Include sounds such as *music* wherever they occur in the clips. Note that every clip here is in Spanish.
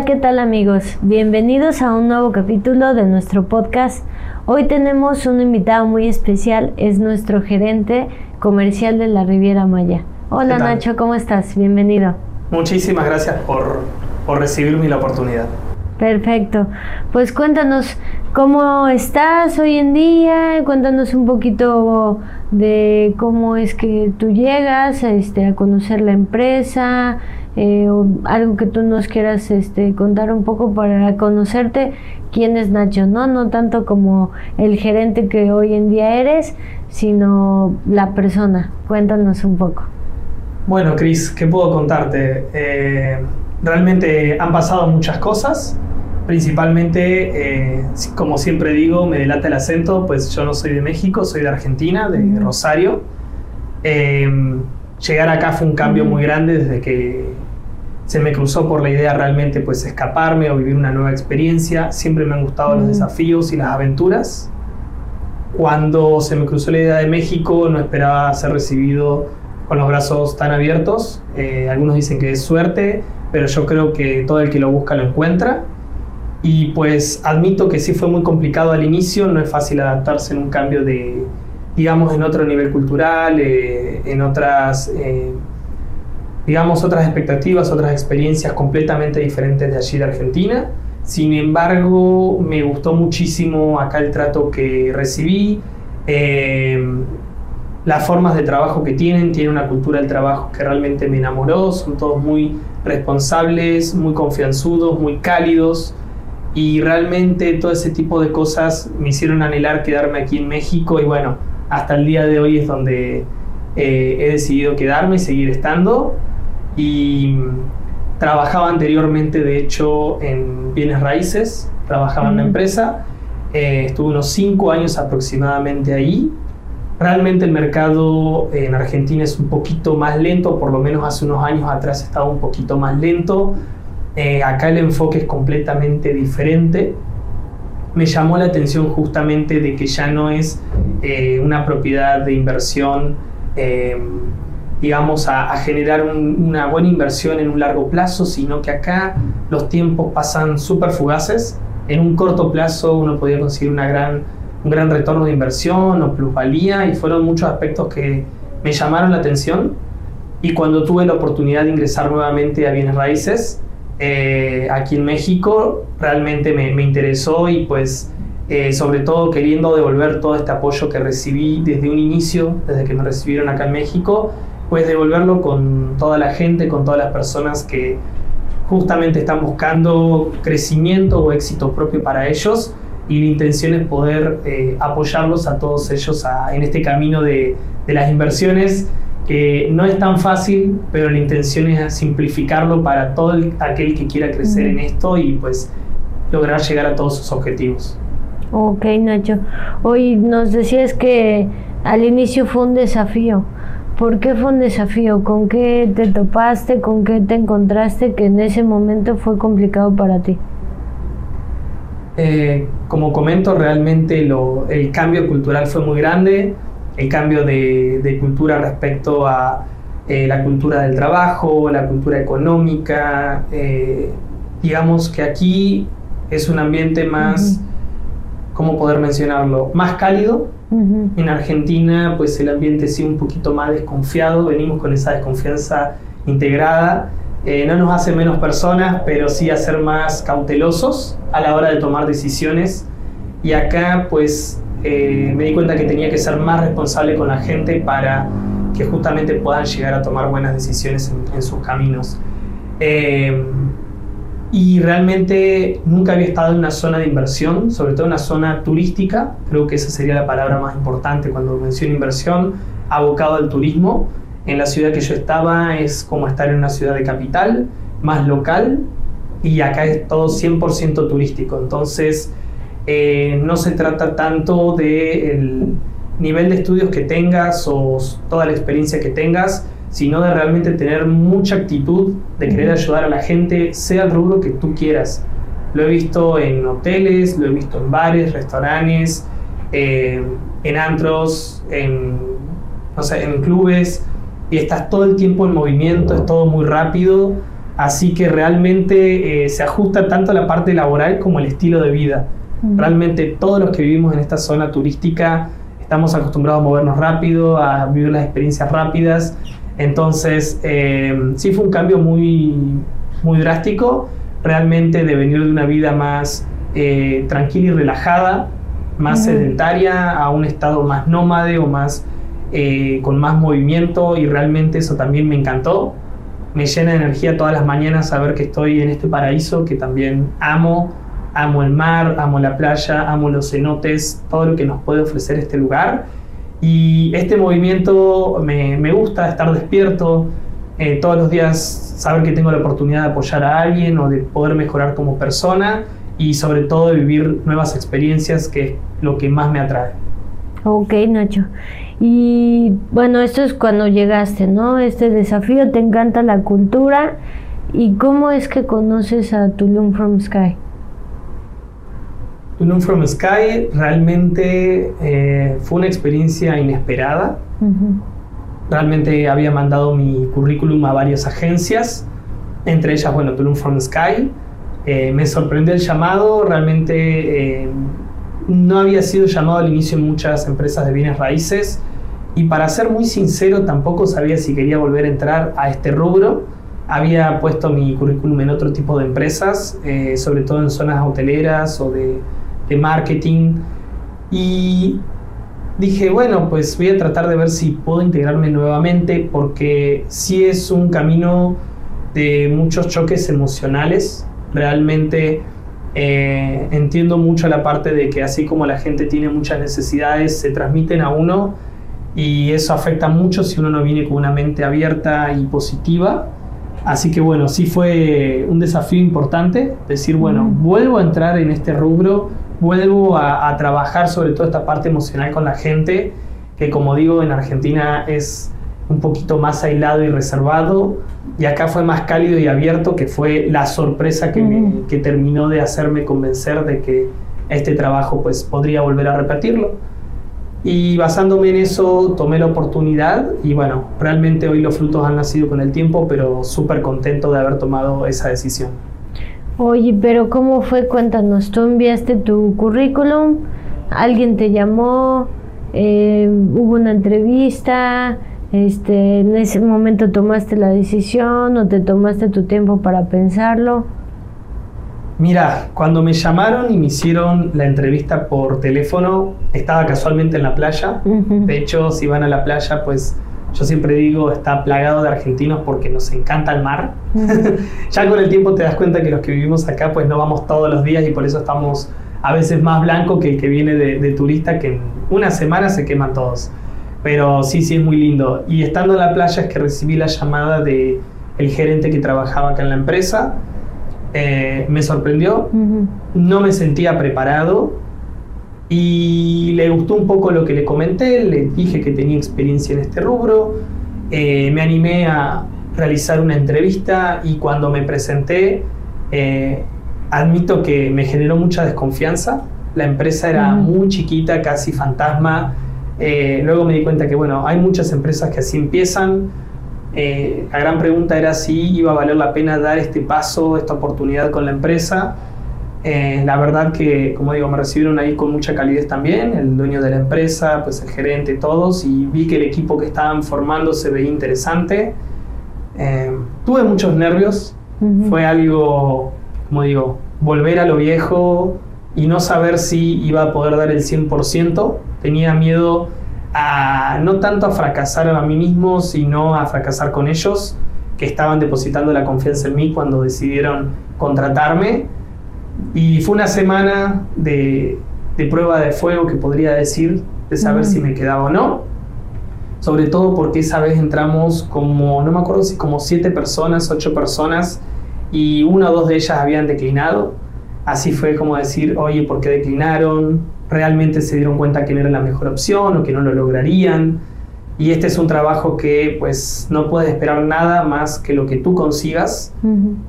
Hola, ¿qué tal amigos? Bienvenidos a un nuevo capítulo de nuestro podcast. Hoy tenemos un invitado muy especial, es nuestro gerente comercial de la Riviera Maya. Hola Nacho, ¿cómo estás? Bienvenido. Muchísimas gracias por, por recibirme la oportunidad. Perfecto. Pues cuéntanos cómo estás hoy en día, cuéntanos un poquito de cómo es que tú llegas este, a conocer la empresa, eh, algo que tú nos quieras este, contar un poco para conocerte quién es Nacho, ¿no? No tanto como el gerente que hoy en día eres, sino la persona. Cuéntanos un poco. Bueno, Cris, ¿qué puedo contarte? Eh, realmente han pasado muchas cosas. Principalmente, eh, como siempre digo, me delata el acento, pues yo no soy de México, soy de Argentina, de Rosario. Llegar acá fue un cambio muy grande desde que se me cruzó por la idea realmente pues escaparme o vivir una nueva experiencia. Siempre me han gustado los desafíos y las aventuras. Cuando se me cruzó la idea de México no esperaba ser recibido con los brazos tan abiertos. Eh, algunos dicen que es suerte, pero yo creo que todo el que lo busca lo encuentra. Y pues admito que sí fue muy complicado al inicio, no es fácil adaptarse en un cambio de, digamos, en otro nivel cultural, eh, en otras, eh, digamos, otras expectativas, otras experiencias completamente diferentes de allí de Argentina. Sin embargo, me gustó muchísimo acá el trato que recibí, eh, las formas de trabajo que tienen, tienen una cultura del trabajo que realmente me enamoró, son todos muy responsables, muy confianzudos, muy cálidos. Y realmente todo ese tipo de cosas me hicieron anhelar quedarme aquí en México. Y bueno, hasta el día de hoy es donde eh, he decidido quedarme y seguir estando y trabajaba anteriormente de hecho en bienes raíces, trabajaba en una empresa, eh, estuve unos cinco años aproximadamente ahí. Realmente el mercado en Argentina es un poquito más lento, por lo menos hace unos años atrás estaba un poquito más lento eh, acá el enfoque es completamente diferente. Me llamó la atención justamente de que ya no es eh, una propiedad de inversión, eh, digamos, a, generar una buena inversión en un largo plazo, sino que acá los tiempos pasan súper fugaces. En un corto plazo uno podía conseguir una gran, un gran retorno de inversión o plusvalía y fueron muchos aspectos que me llamaron la atención. Y cuando tuve la oportunidad de ingresar nuevamente a bienes raíces, eh, aquí en México realmente me, interesó y pues eh, sobre todo queriendo devolver todo este apoyo que recibí desde un inicio, desde que me recibieron acá en México, pues devolverlo con toda la gente, con todas las personas que justamente están buscando crecimiento o éxito propio para ellos y la intención es poder eh, apoyarlos a todos ellos en este camino de, de las inversiones que no es tan fácil, pero la intención es simplificarlo para todo aquel que quiera crecer en esto y pues lograr llegar a todos sus objetivos. Ok, Nacho. Hoy nos decías que al inicio fue un desafío. ¿Por qué fue un desafío? ¿Con qué te topaste? ¿Con qué te encontraste que en ese momento fue complicado para ti? Eh, como comento, realmente lo, el cambio cultural fue muy grande el cambio de, cultura respecto a eh, la cultura del trabajo, la cultura económica. Eh, digamos que aquí es un ambiente más, ¿cómo poder mencionarlo? Más cálido. En Argentina, pues el ambiente sí un poquito más desconfiado, venimos con esa desconfianza integrada. Eh, no nos hace menos personas, pero sí a ser más cautelosos a la hora de tomar decisiones. Y acá, pues eh, me di cuenta que tenía que ser más responsable con la gente para que justamente puedan llegar a tomar buenas decisiones en, sus caminos. Eh, y realmente nunca había estado en una zona de inversión, sobre todo en una zona turística, creo que esa sería la palabra más importante cuando menciono inversión, abocado al turismo. En la ciudad que yo estaba es como estar en una ciudad de capital, más local, y acá es todo 100% turístico. Entonces, eh, no se trata tanto del nivel de estudios que tengas o toda la experiencia que tengas, sino de realmente tener mucha actitud de querer ayudar a la gente, sea el rubro que tú quieras. Lo he visto en hoteles, lo he visto en bares, restaurantes, eh, en antros, en, en clubes, y estás todo el tiempo en movimiento, es todo muy rápido Así que realmente eh, se ajusta tanto a la parte laboral como el estilo de vida. Realmente todos los que vivimos en esta zona turística estamos acostumbrados a movernos rápido, a vivir las experiencias rápidas. Entonces, eh, sí fue un cambio muy, muy drástico, realmente de venir de una vida más eh, tranquila y relajada, más sedentaria, a un estado más nómade o más con más movimiento y realmente eso también me encantó me llena de energía todas las mañanas saber que estoy en este paraíso que también amo. Amo el mar, amo la playa, amo los cenotes, todo lo que nos puede ofrecer este lugar. Y este movimiento me, me gusta estar despierto, eh, todos los días saber que tengo la oportunidad de apoyar a alguien o de poder mejorar como persona y sobre todo de vivir nuevas experiencias que es lo que más me atrae. Ok, Nacho. Y bueno, esto es cuando llegaste, ¿no? Este desafío, te encanta la cultura. ¿Y cómo es que conoces a Tulum from Sky? Tulum from Sky realmente eh, fue una experiencia inesperada. Realmente había mandado mi currículum a varias agencias, entre ellas, bueno, Tulum from Sky. Eh, me sorprendió el llamado, realmente eh, no había sido llamado al inicio en muchas empresas de bienes raíces y para ser muy sincero tampoco sabía si quería volver a entrar a este rubro. Había puesto mi currículum en otro tipo de empresas, eh, sobre todo en zonas hoteleras o de, de marketing. Y dije, bueno, pues voy a tratar de ver si puedo integrarme nuevamente porque sí es un camino de muchos choques emocionales. Realmente eh, entiendo mucho la parte de que así como la gente tiene muchas necesidades, se transmiten a uno y eso afecta mucho si uno no viene con una mente abierta y positiva. Así que bueno, sí fue un desafío importante decir, bueno, vuelvo a entrar en este rubro, vuelvo a, a trabajar sobre todo esta parte emocional con la gente, que como digo, en Argentina es un poquito más aislado y reservado, y acá fue más cálido y abierto, que fue la sorpresa que, que terminó de hacerme convencer de que este trabajo pues podría volver a repetirlo. Y basándome en eso tomé la oportunidad y bueno, realmente hoy los frutos han nacido con el tiempo, pero súper contento de haber tomado esa decisión. Oye, pero ¿cómo fue? Cuéntanos, tú enviaste tu currículum, alguien te llamó, eh, hubo una entrevista, este, en ese momento tomaste la decisión o te tomaste tu tiempo para pensarlo. Mira, cuando me llamaron y me hicieron la entrevista por teléfono, estaba casualmente en la playa. De hecho, si van a la playa, pues yo siempre digo, está plagado de argentinos porque nos encanta el mar. *laughs* ya con el tiempo te das cuenta que los que vivimos acá, pues no vamos todos los días y por eso estamos a veces más blanco que el que viene de, de turista, que en una semana se queman todos. Pero sí, sí es muy lindo. Y estando en la playa es que recibí la llamada de el gerente que trabajaba acá en la empresa. Eh, me sorprendió, no me sentía preparado y le gustó un poco lo que le comenté, le dije que tenía experiencia en este rubro, eh, me animé a realizar una entrevista y cuando me presenté, eh, admito que me generó mucha desconfianza. La empresa era muy chiquita, casi fantasma eh, luego me di cuenta que, bueno, hay muchas empresas que así empiezan. La gran pregunta era si iba a valer la pena dar este paso, esta oportunidad con la empresa. Eh, la verdad que, como digo, me recibieron ahí con mucha calidez también, el dueño de la empresa, pues el gerente, todos, y vi que el equipo que estaban formando se veía interesante. tuve muchos nervios, fue algo, como digo, volver a lo viejo y no saber si iba a poder dar el 100%, tenía miedo a no tanto a fracasar a mí mismo, sino a fracasar con ellos, que estaban depositando la confianza en mí cuando decidieron contratarme. Y fue una semana de, prueba de fuego, que podría decir, de saber si me quedaba o no. Sobre todo porque esa vez entramos como, no me acuerdo si como siete personas, ocho personas, y una o dos de ellas habían declinado. Así fue como decir, oye, ¿por qué declinaron? realmente se dieron cuenta que no era la mejor opción o que no lo lograrían. Y este es un trabajo que pues no puedes esperar nada más que lo que tú consigas.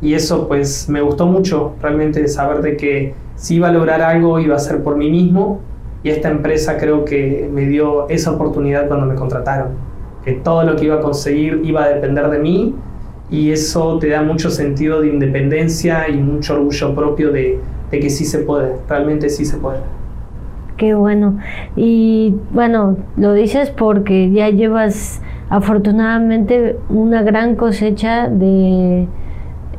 Y eso pues me gustó mucho realmente saber de que si iba a lograr algo iba a ser por mí mismo. Y esta empresa creo que me dio esa oportunidad cuando me contrataron. Que todo lo que iba a conseguir iba a depender de mí y eso te da mucho sentido de independencia y mucho orgullo propio de, de que sí se puede, realmente sí se puede. Qué bueno. Y bueno, lo dices porque ya llevas afortunadamente una gran cosecha de,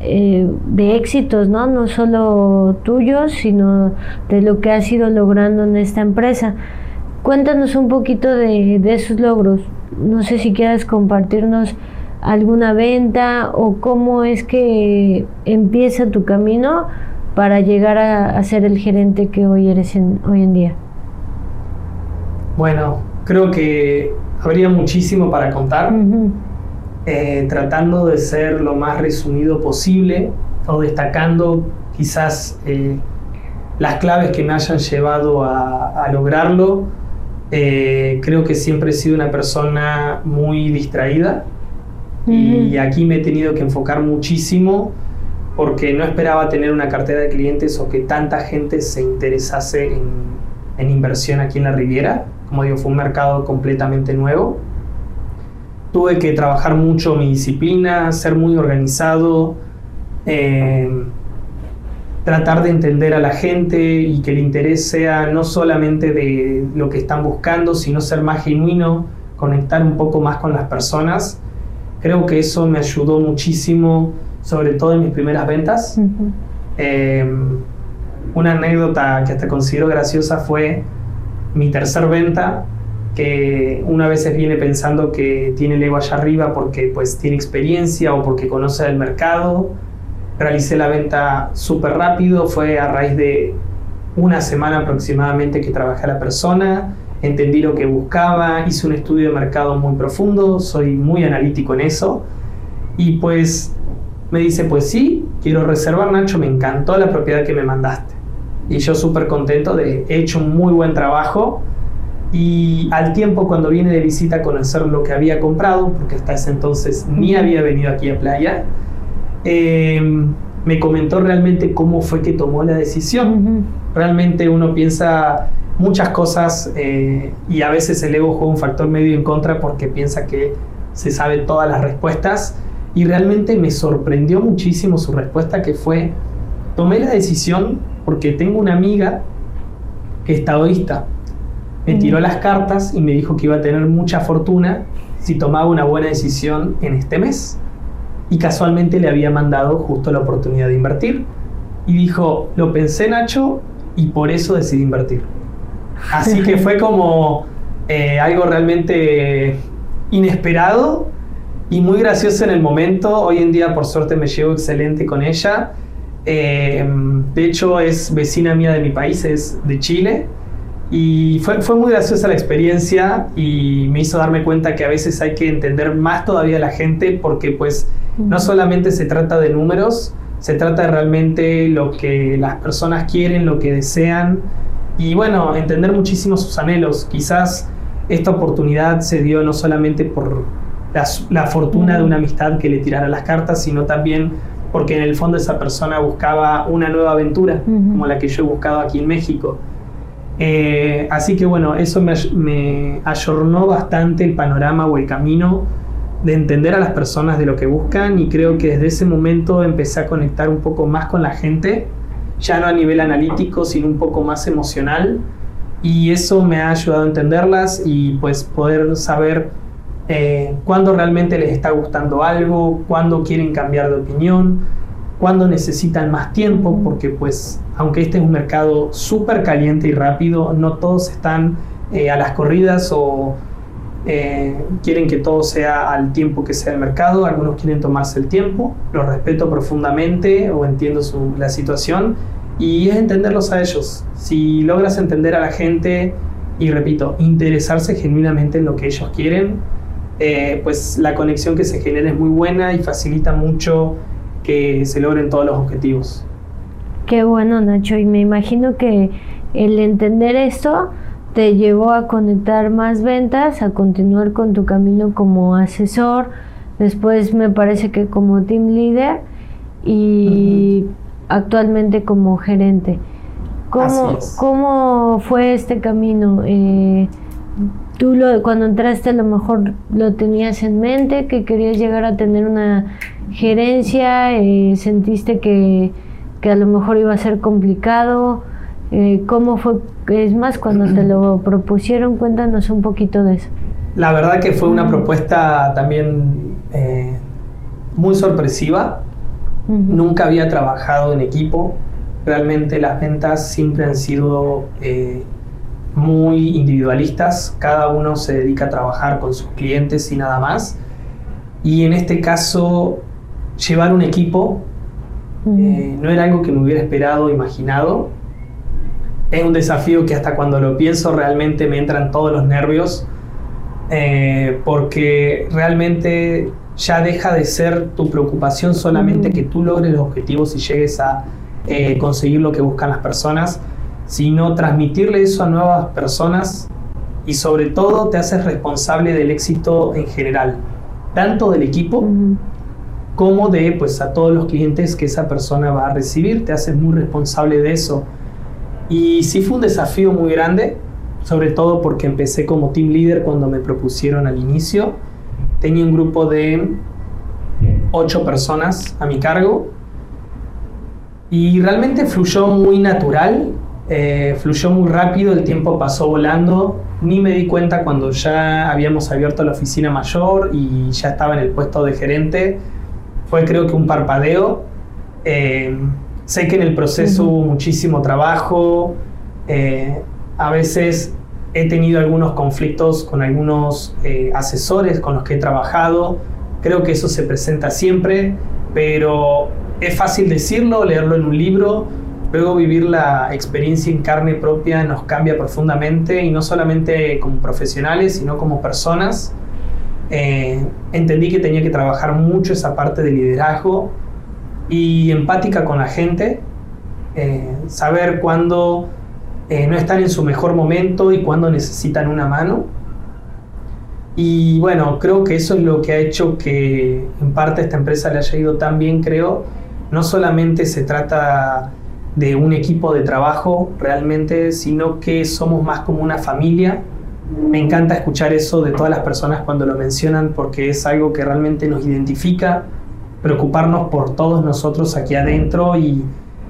eh, de éxitos, ¿no? No solo tuyos, sino de lo que has ido logrando en esta empresa. Cuéntanos un poquito de, de esos logros. No sé si quieras compartirnos alguna venta o cómo es que empieza tu camino para llegar a, ser el gerente que hoy eres hoy en día. Bueno, creo que habría muchísimo para contar, eh, tratando de ser lo más resumido posible o destacando quizás eh, las claves que me hayan llevado a, lograrlo. Eh, creo que siempre he sido una persona muy distraída y aquí me he tenido que enfocar muchísimo porque no esperaba tener una cartera de clientes o que tanta gente se interesase en, inversión aquí en la Riviera como digo, fue un mercado completamente nuevo. Tuve que trabajar mucho mi disciplina, ser muy organizado, eh, tratar de entender a la gente y que el interés sea no solamente de lo que están buscando, sino ser más genuino, conectar un poco más con las personas. Creo que eso me ayudó muchísimo, sobre todo en mis primeras ventas. Eh, una anécdota que hasta considero graciosa fue mi tercer venta, que una vez viene pensando que tiene el ego allá arriba porque pues tiene experiencia o porque conoce el mercado. Realicé la venta súper rápido, fue a raíz de una semana aproximadamente que trabajé a la persona, entendí lo que buscaba, hice un estudio de mercado muy profundo, soy muy analítico en eso. Y pues me dice, pues sí, quiero reservar Nacho, me encantó la propiedad que me mandaste y yo súper contento de he hecho un muy buen trabajo y al tiempo cuando viene de visita a conocer lo que había comprado, porque hasta ese entonces ni había venido aquí a playa, em, me comentó realmente cómo fue que tomó la decisión. Realmente uno piensa muchas cosas eh, y a veces el ego juega un factor medio en contra porque piensa que se sabe todas las respuestas y realmente me sorprendió muchísimo su respuesta que fue, tomé la decisión porque tengo una amiga que es taoísta. Me tiró las cartas y me dijo que iba a tener mucha fortuna si tomaba una buena decisión en este mes. Y casualmente le había mandado justo la oportunidad de invertir. Y dijo, lo pensé Nacho y por eso decidí invertir. Así que fue como eh, algo realmente inesperado y muy gracioso en el momento. Hoy en día por suerte me llevo excelente con ella eh, de hecho, es vecina mía de mi país, es de Chile. Y fue, fue, muy graciosa la experiencia y me hizo darme cuenta que a veces hay que entender más todavía a la gente porque pues no solamente se trata de números, se trata de realmente lo que las personas quieren, lo que desean y bueno, entender muchísimo sus anhelos. Quizás esta oportunidad se dio no solamente por la, la fortuna de una amistad que le tirara las cartas, sino también porque en el fondo esa persona buscaba una nueva aventura, como la que yo he buscado aquí en México. Eh, así que bueno, eso me, me ayornó bastante el panorama o el camino de entender a las personas de lo que buscan y creo que desde ese momento empecé a conectar un poco más con la gente, ya no a nivel analítico, sino un poco más emocional. Y eso me ha ayudado a entenderlas y pues poder saber eh, cuándo realmente les está gustando algo, cuándo quieren cambiar de opinión, cuándo necesitan más tiempo, porque pues aunque este es un mercado súper caliente y rápido, no todos están eh, a las corridas o eh, quieren que todo sea al tiempo que sea el mercado, algunos quieren tomarse el tiempo, los respeto profundamente o entiendo la situación y es entenderlos a ellos. Si logras entender a la gente y repito, interesarse genuinamente en lo que ellos quieren, eh, pues la conexión que se genera es muy buena y facilita mucho que se logren todos los objetivos. Qué bueno, Nacho, y me imagino que el entender esto te llevó a conectar más ventas, a continuar con tu camino como asesor, después me parece que como team leader y actualmente como gerente. ¿Cómo, ¿Cómo fue este camino? Eh, tú lo, cuando entraste a lo mejor lo tenías en mente, que querías llegar a tener una gerencia? Eh, ¿Sentiste que, que, a lo mejor iba a ser complicado? Eh, ¿Cómo fue? Es más, cuando te lo *clears throat* propusieron, cuéntanos un poquito de eso. La verdad que fue una propuesta también eh, muy sorpresiva. Nunca había trabajado en equipo. Realmente las ventas siempre han sido muy individualistas, cada uno se dedica a trabajar con sus clientes y nada más. Y en este caso, llevar un equipo eh, no era algo que me hubiera esperado, imaginado. Es un desafío que hasta cuando lo pienso realmente me entran todos los nervios, eh, porque realmente ya deja de ser tu preocupación solamente que tú logres los objetivos y llegues a eh, conseguir lo que buscan las personas, sino transmitirle eso a nuevas personas y sobre todo te haces responsable del éxito en general, tanto del equipo como de pues a todos los clientes que esa persona va a recibir, te haces muy responsable de eso. Y sí fue un desafío muy grande, sobre todo porque empecé como team leader cuando me propusieron al inicio. Tenía un grupo de ocho personas a mi cargo y realmente fluyó muy natural eh, fluyó muy rápido, el tiempo pasó volando, ni me di cuenta cuando ya habíamos abierto la oficina mayor y ya estaba en el puesto de gerente. Fue creo que un parpadeo. Eh, sé que en el proceso hubo muchísimo trabajo. Eh, a veces he tenido algunos conflictos con algunos asesores con los que he trabajado. Creo que eso se presenta siempre, pero es fácil decirlo, leerlo en un libro Luego vivir la experiencia en carne propia nos cambia profundamente y no solamente como profesionales, sino como personas. Eh, entendí que tenía que trabajar mucho esa parte de liderazgo y empática con la gente, eh, saber cuándo eh, no están en su mejor momento y cuándo necesitan una mano. Y bueno, creo que eso es lo que ha hecho que en parte esta empresa le haya ido tan bien, creo. No solamente se trata de un equipo de trabajo realmente, sino que somos más como una familia. Me encanta escuchar eso de todas las personas cuando lo mencionan porque es algo que realmente nos identifica, preocuparnos por todos nosotros aquí adentro y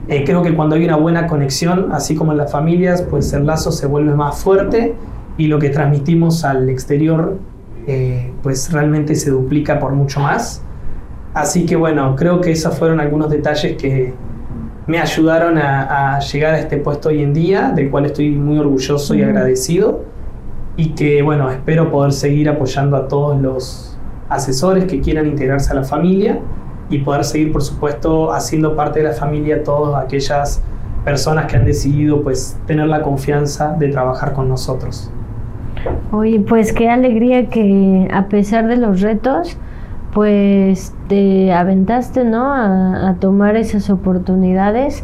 eh, creo que cuando hay una buena conexión, así como en las familias, pues el lazo se vuelve más fuerte y lo que transmitimos al exterior eh, pues realmente se duplica por mucho más. Así que bueno, creo que esos fueron algunos detalles que, me ayudaron a, llegar a este puesto hoy en día, del cual estoy muy orgulloso y agradecido. Y que, bueno, espero poder seguir apoyando a todos los asesores que quieran integrarse a la familia y poder seguir, por supuesto, haciendo parte de la familia todas aquellas personas que han decidido pues tener la confianza de trabajar con nosotros. Oye, pues qué alegría que a pesar de los retos, pues te aventaste, ¿no? A, tomar esas oportunidades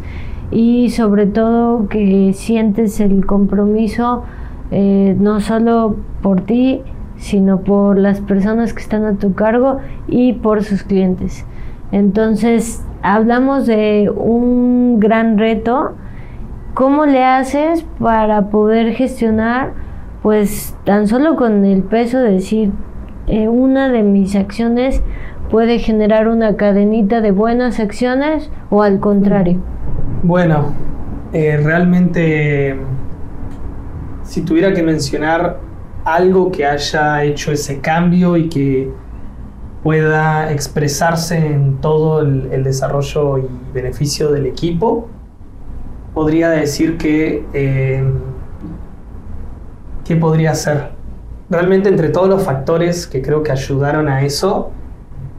y sobre todo que sientes el compromiso eh, no solo por ti, sino por las personas que están a tu cargo y por sus clientes. Entonces, hablamos de un gran reto. ¿Cómo le haces para poder gestionar, pues tan solo con el peso de decir, eh, una de mis acciones puede generar una cadenita de buenas acciones o al contrario? Bueno, eh, realmente si tuviera que mencionar algo que haya hecho ese cambio y que pueda expresarse en todo el, desarrollo y beneficio del equipo, podría decir que eh, ¿qué podría ser? realmente entre todos los factores que creo que ayudaron a eso,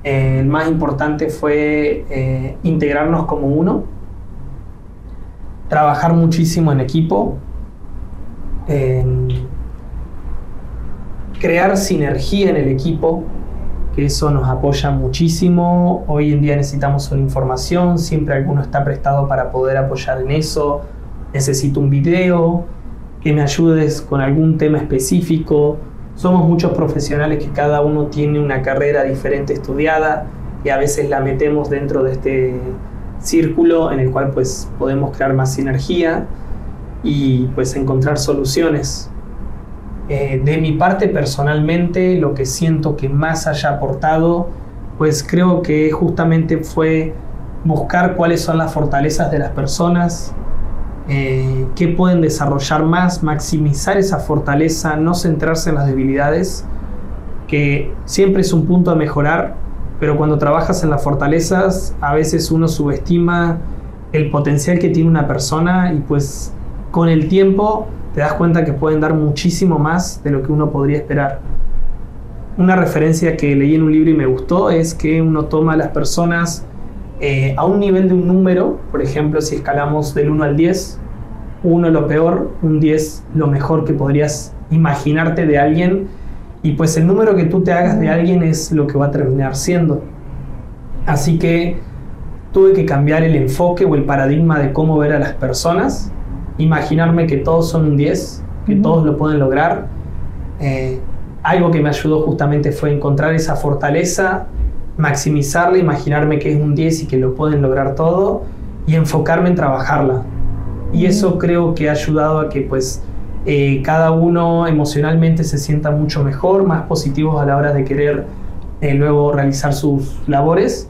eh, el más importante fue eh, integrarnos como uno, trabajar muchísimo en equipo, crear sinergia en el equipo, que eso nos apoya muchísimo. Hoy en día necesitamos una información, siempre alguno está prestado para poder apoyar en eso. Necesito un video, que me ayudes con algún tema específico somos muchos profesionales que cada uno tiene una carrera diferente estudiada y a veces la metemos dentro de este círculo en el cual pues podemos crear más sinergia y pues encontrar soluciones. Eh, de mi parte personalmente lo que siento que más haya aportado pues creo que justamente fue buscar cuáles son las fortalezas de las personas, eh, qué pueden desarrollar más, maximizar esa fortaleza, no centrarse en las debilidades, que siempre es un punto a mejorar, pero cuando trabajas en las fortalezas, a veces uno subestima el potencial que tiene una persona y pues con el tiempo te das cuenta que pueden dar muchísimo más de lo que uno podría esperar. Una referencia que leí en un libro y me gustó es que uno toma a las personas eh, a un nivel de un número, por ejemplo, si escalamos del 1 al 10, 1 lo peor, un 10 lo mejor que podrías imaginarte de alguien, y pues el número que tú te hagas de alguien es lo que va a terminar siendo. Así que tuve que cambiar el enfoque o el paradigma de cómo ver a las personas, imaginarme que todos son un 10, que todos lo pueden lograr. Eh, algo que me ayudó justamente fue encontrar esa fortaleza maximizarla, imaginarme que es un 10 y que lo pueden lograr todo y enfocarme en trabajarla. Y eso creo que ha ayudado a que pues eh, cada uno emocionalmente se sienta mucho mejor, más positivos a la hora de querer eh, luego realizar sus labores.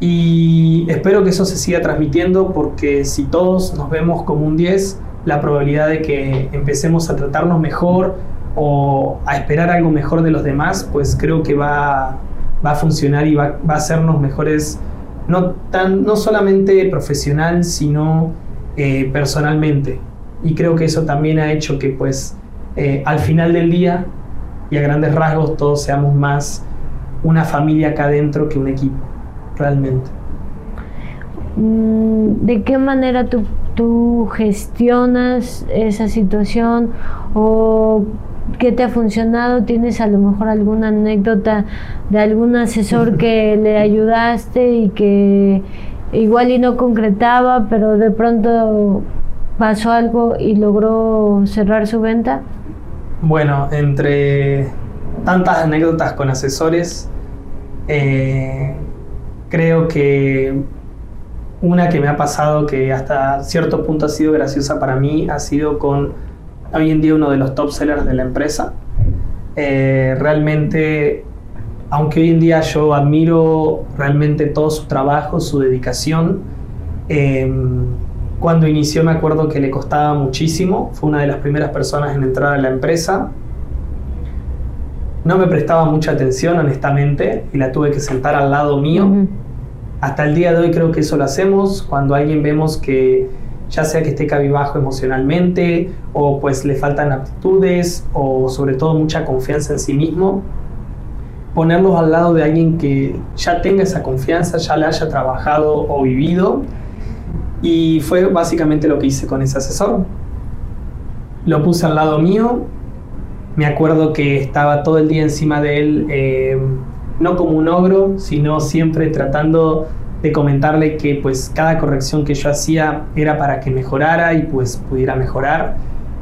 Y espero que eso se siga transmitiendo porque si todos nos vemos como un 10, la probabilidad de que empecemos a tratarnos mejor o a esperar algo mejor de los demás, pues creo que va, va a funcionar y va, va, a hacernos mejores, no, tan, no solamente profesional, sino eh, personalmente. Y creo que eso también ha hecho que pues eh, al final del día y a grandes rasgos todos seamos más una familia acá adentro que un equipo, realmente. Mm, ¿De qué manera tú, tú gestionas esa situación o ¿Qué te ha funcionado? ¿Tienes a lo mejor alguna anécdota de algún asesor que *laughs* le ayudaste y que igual y no concretaba, pero de pronto pasó algo y logró cerrar su venta? Bueno, entre tantas anécdotas con asesores, eh, creo que una que me ha pasado que hasta cierto punto ha sido graciosa para mí ha sido con hoy en día uno de los top sellers de la empresa. Eh, realmente, aunque hoy en día yo admiro realmente todo su trabajo, su dedicación, em, cuando inició me acuerdo que le costaba muchísimo, fue una de las primeras personas en entrar a la empresa. No me prestaba mucha atención, honestamente, y la tuve que sentar al lado mío. Hasta el día de hoy creo que eso lo hacemos. Cuando alguien vemos que ya sea que esté cabibajo emocionalmente o pues le faltan aptitudes o sobre todo mucha confianza en sí mismo, ponerlos al lado de alguien que ya tenga esa confianza, ya la haya trabajado o vivido. Y fue básicamente lo que hice con ese asesor. Lo puse al lado mío, me acuerdo que estaba todo el día encima de él, eh, no como un ogro, sino siempre tratando de comentarle que pues cada corrección que yo hacía era para que mejorara y pues pudiera mejorar.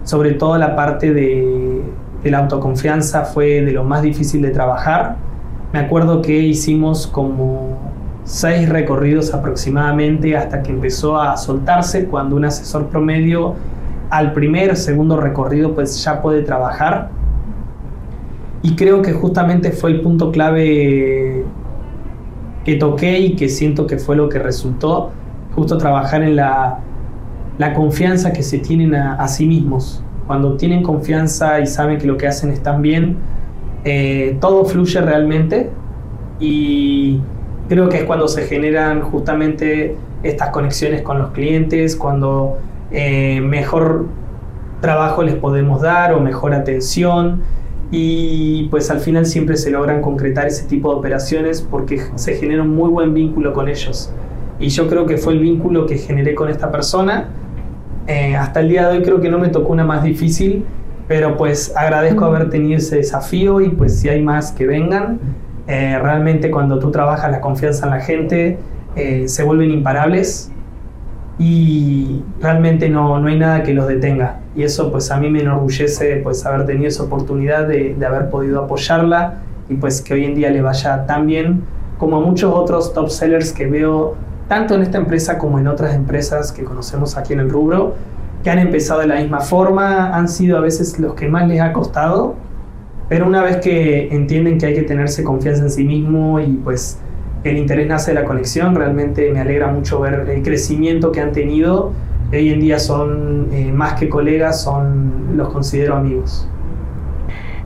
Sobre todo la parte de, la autoconfianza fue de lo más difícil de trabajar. Me acuerdo que hicimos como seis recorridos aproximadamente hasta que empezó a soltarse cuando un asesor promedio al primer, segundo recorrido pues ya puede trabajar. Y creo que justamente fue el punto clave que toqué y que siento que fue lo que resultó, justo trabajar en la, la confianza que se tienen a, sí mismos. Cuando tienen confianza y saben que lo que hacen está bien, eh, todo fluye realmente y creo que es cuando se generan justamente estas conexiones con los clientes, cuando eh, mejor trabajo les podemos dar o mejor atención y pues al final siempre se logran concretar ese tipo de operaciones porque se genera un muy buen vínculo con ellos. Y yo creo que fue el vínculo que generé con esta persona. Eh, hasta el día de hoy creo que no me tocó una más difícil, pero pues agradezco haber tenido ese desafío y pues si hay más que vengan. Eh, realmente cuando tú trabajas la confianza en la gente, eh, se vuelven imparables y realmente no, no hay nada que los detenga. Y eso pues a mí me enorgullece pues haber tenido esa oportunidad de, de, haber podido apoyarla y pues que hoy en día le vaya tan bien como a muchos otros top sellers que veo tanto en esta empresa como en otras empresas que conocemos aquí en el rubro, que han empezado de la misma forma, han sido a veces los que más les ha costado, Pero una vez que entienden que hay que tenerse confianza en sí mismo y pues el interés nace de la conexión, realmente me alegra mucho ver el crecimiento que han tenido. Hoy en día son eh, más que colegas, son los considero amigos.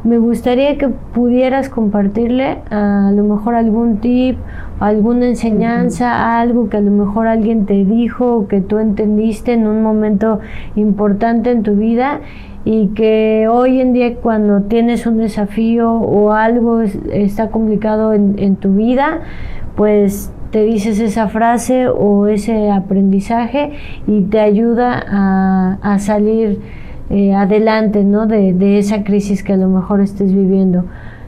Me gustaría que pudieras compartirle a lo mejor algún tip, alguna enseñanza, algo que a lo mejor alguien te dijo o que tú entendiste en un momento importante en tu vida y que hoy en día cuando tienes un desafío o algo está complicado en, tu vida, pues te dices esa frase o ese aprendizaje y te ayuda a, a salir eh, adelante ¿no? De, de, esa crisis que a lo mejor estés viviendo.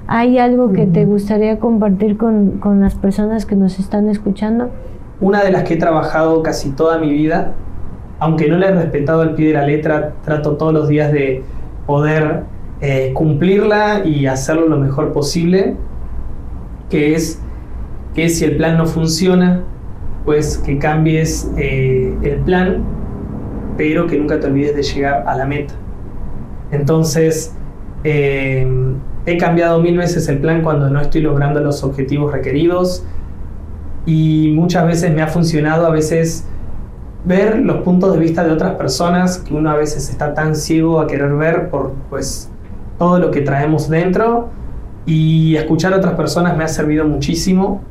¿Hay algo que te gustaría compartir con, con las personas que nos están escuchando? Una de las que he trabajado casi toda mi vida, aunque no la he respetado al pie de la letra, trato todos los días de poder eh, cumplirla y hacerlo lo mejor posible, que es que si el plan no funciona, pues que cambies eh, el plan pero que nunca te olvides de llegar a la meta. Entonces, eh, he cambiado mil veces el plan cuando no estoy logrando los objetivos requeridos y muchas veces me ha funcionado a veces ver los puntos de vista de otras personas que uno a veces está tan ciego a querer ver por pues todo lo que traemos dentro y escuchar a otras personas me ha servido muchísimo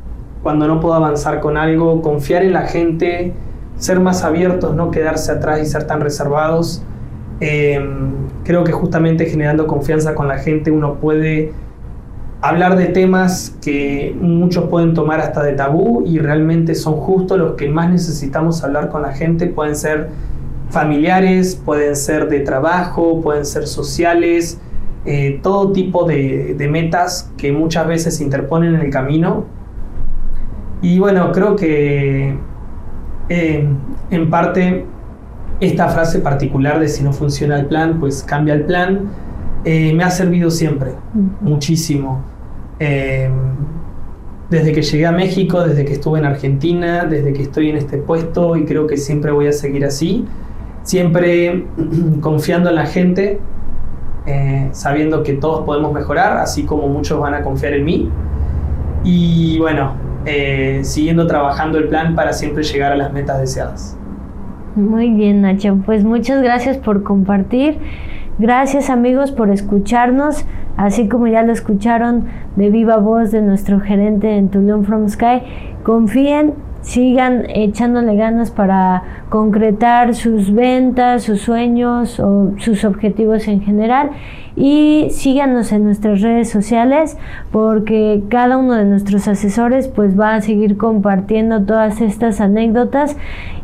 cuando no puedo avanzar con algo, confiar en la gente, ser más abiertos, no quedarse atrás y ser tan reservados. Em, creo que justamente generando confianza con la gente uno puede hablar de temas que muchos pueden tomar hasta de tabú y realmente son justo los que más necesitamos hablar con la gente. Pueden ser familiares, pueden ser de trabajo, pueden ser sociales, eh, todo tipo de, de metas que muchas veces se interponen en el camino. Y bueno, creo que eh, en parte, esta frase particular de si no funciona el plan, pues cambia el plan, eh, me ha servido siempre, muchísimo. Eh, desde que llegué a México, desde que estuve en Argentina, desde que estoy en este puesto y creo que siempre voy a seguir así, siempre *clears throat* confiando en la gente, sabiendo que todos podemos mejorar, así como muchos van a confiar en mí. Y bueno, eh, siguiendo trabajando el plan para siempre llegar a las metas deseadas. Muy bien, Nacho. Pues muchas gracias por compartir. Gracias amigos por escucharnos, así como ya lo escucharon de viva voz de nuestro gerente en Tulum From Sky. Confíen, sigan echándole ganas para concretar sus ventas, sus sueños o sus objetivos en general y síganos en nuestras redes sociales porque cada uno de nuestros asesores pues va a seguir compartiendo todas estas anécdotas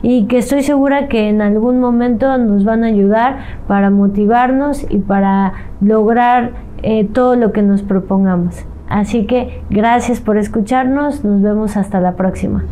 y que estoy segura que en algún momento nos van a ayudar para motivarnos y para lograr eh, todo lo que nos propongamos. Así que gracias por escucharnos, nos vemos hasta la próxima.